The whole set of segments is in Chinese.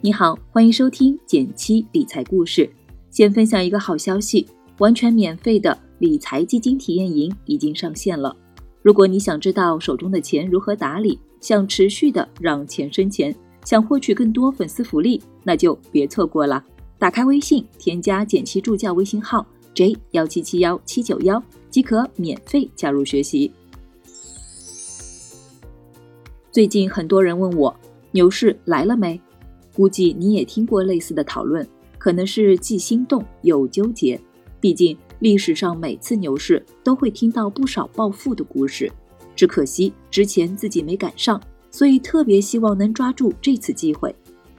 你好，欢迎收听减七理财故事。先分享一个好消息，完全免费的理财基金体验营已经上线了。如果你想知道手中的钱如何打理，想持续的让钱生钱，想获取更多粉丝福利，那就别错过了。打开微信，添加减七助教微信号 j 幺七七幺七九幺，即可免费加入学习。最近很多人问我，牛市来了没？估计你也听过类似的讨论，可能是既心动又纠结。毕竟历史上每次牛市都会听到不少暴富的故事，只可惜之前自己没赶上，所以特别希望能抓住这次机会。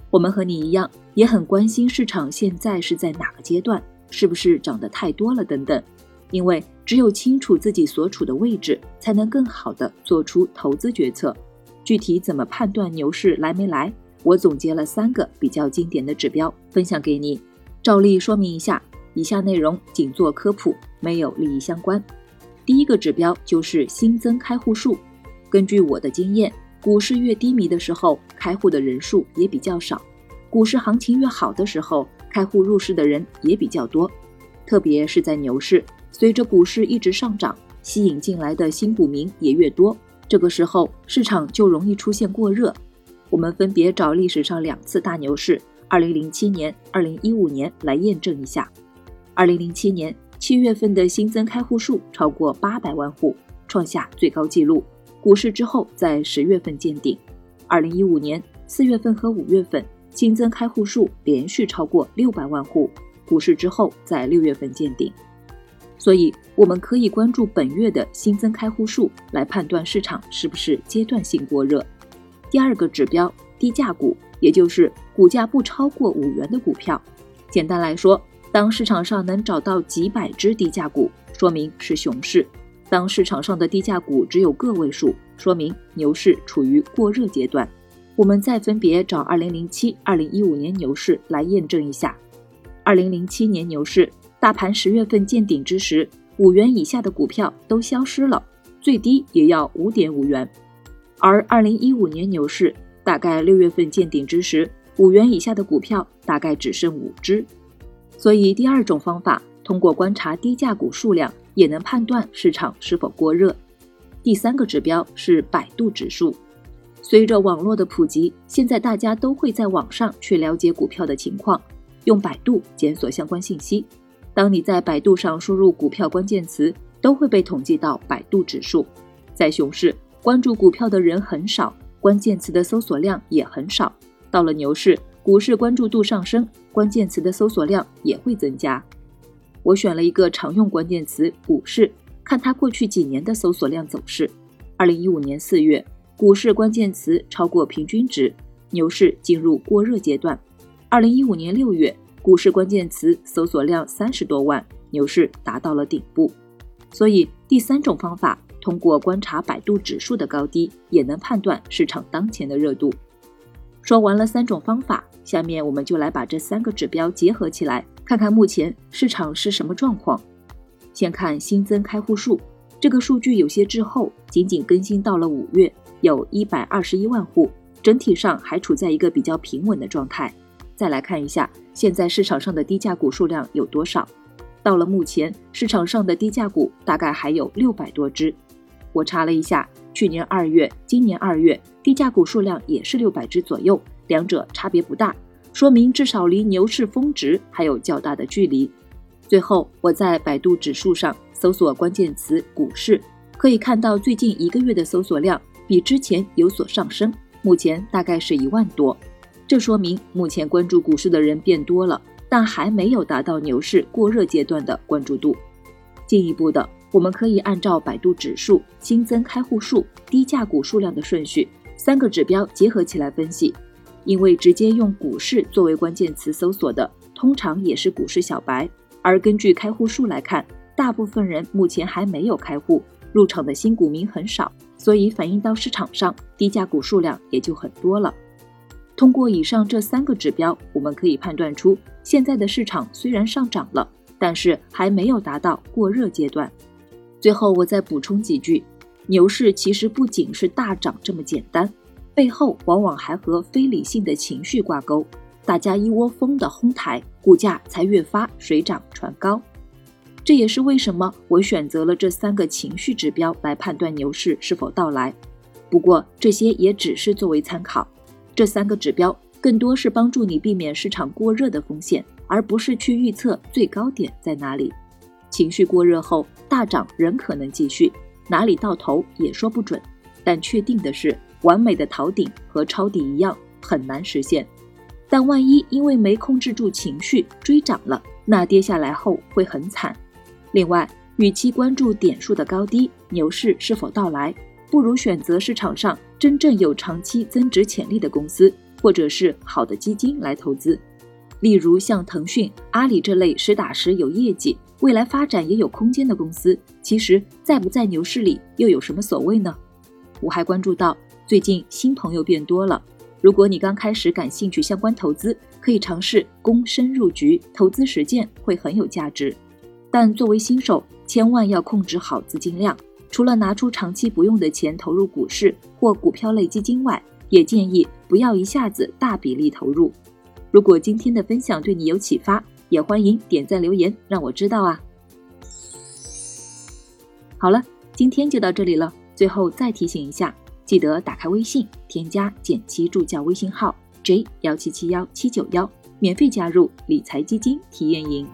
我们和你一样，也很关心市场现在是在哪个阶段，是不是涨得太多了等等。因为只有清楚自己所处的位置，才能更好的做出投资决策。具体怎么判断牛市来没来？我总结了三个比较经典的指标，分享给你。照例说明一下，以下内容仅做科普，没有利益相关。第一个指标就是新增开户数。根据我的经验，股市越低迷的时候，开户的人数也比较少；股市行情越好的时候，开户入市的人也比较多。特别是在牛市，随着股市一直上涨，吸引进来的新股民也越多，这个时候市场就容易出现过热。我们分别找历史上两次大牛市，二零零七年、二零一五年来验证一下。二零零七年七月份的新增开户数超过八百万户，创下最高纪录。股市之后在十月份见顶。二零一五年四月份和五月份新增开户数连续超过六百万户，股市之后在六月份见顶。所以我们可以关注本月的新增开户数来判断市场是不是阶段性过热。第二个指标，低价股，也就是股价不超过五元的股票。简单来说，当市场上能找到几百只低价股，说明是熊市；当市场上的低价股只有个位数，说明牛市处于过热阶段。我们再分别找2007、2015年牛市来验证一下。2007年牛市，大盘十月份见顶之时，五元以下的股票都消失了，最低也要五点五元。而二零一五年牛市大概六月份见顶之时，五元以下的股票大概只剩五只。所以第二种方法，通过观察低价股数量，也能判断市场是否过热。第三个指标是百度指数。随着网络的普及，现在大家都会在网上去了解股票的情况，用百度检索相关信息。当你在百度上输入股票关键词，都会被统计到百度指数。在熊市。关注股票的人很少，关键词的搜索量也很少。到了牛市，股市关注度上升，关键词的搜索量也会增加。我选了一个常用关键词“股市”，看它过去几年的搜索量走势。二零一五年四月，股市关键词超过平均值，牛市进入过热阶段。二零一五年六月，股市关键词搜索量三十多万，牛市达到了顶部。所以第三种方法。通过观察百度指数的高低，也能判断市场当前的热度。说完了三种方法，下面我们就来把这三个指标结合起来，看看目前市场是什么状况。先看新增开户数，这个数据有些滞后，仅仅更新到了五月，有一百二十一万户，整体上还处在一个比较平稳的状态。再来看一下，现在市场上的低价股数量有多少？到了目前，市场上的低价股大概还有六百多只。我查了一下，去年二月、今年二月，低价股数量也是六百只左右，两者差别不大，说明至少离牛市峰值还有较大的距离。最后，我在百度指数上搜索关键词“股市”，可以看到最近一个月的搜索量比之前有所上升，目前大概是一万多。这说明目前关注股市的人变多了，但还没有达到牛市过热阶段的关注度。进一步的。我们可以按照百度指数新增开户数、低价股数量的顺序，三个指标结合起来分析。因为直接用股市作为关键词搜索的，通常也是股市小白。而根据开户数来看，大部分人目前还没有开户，入场的新股民很少，所以反映到市场上，低价股数量也就很多了。通过以上这三个指标，我们可以判断出，现在的市场虽然上涨了，但是还没有达到过热阶段。最后我再补充几句，牛市其实不仅是大涨这么简单，背后往往还和非理性的情绪挂钩。大家一窝蜂的哄抬，股价才越发水涨船高。这也是为什么我选择了这三个情绪指标来判断牛市是否到来。不过这些也只是作为参考，这三个指标更多是帮助你避免市场过热的风险，而不是去预测最高点在哪里。情绪过热后大涨仍可能继续，哪里到头也说不准。但确定的是，完美的逃顶和抄底一样很难实现。但万一因为没控制住情绪追涨了，那跌下来后会很惨。另外，与其关注点数的高低、牛市是否到来，不如选择市场上真正有长期增值潜力的公司，或者是好的基金来投资。例如像腾讯、阿里这类实打实有业绩、未来发展也有空间的公司，其实在不在牛市里又有什么所谓呢？我还关注到，最近新朋友变多了。如果你刚开始感兴趣相关投资，可以尝试躬身入局，投资实践会很有价值。但作为新手，千万要控制好资金量。除了拿出长期不用的钱投入股市或股票类基金外，也建议不要一下子大比例投入。如果今天的分享对你有启发，也欢迎点赞留言让我知道啊。好了，今天就到这里了。最后再提醒一下，记得打开微信，添加简七助教微信号 j 幺七七幺七九幺，免费加入理财基金体验营。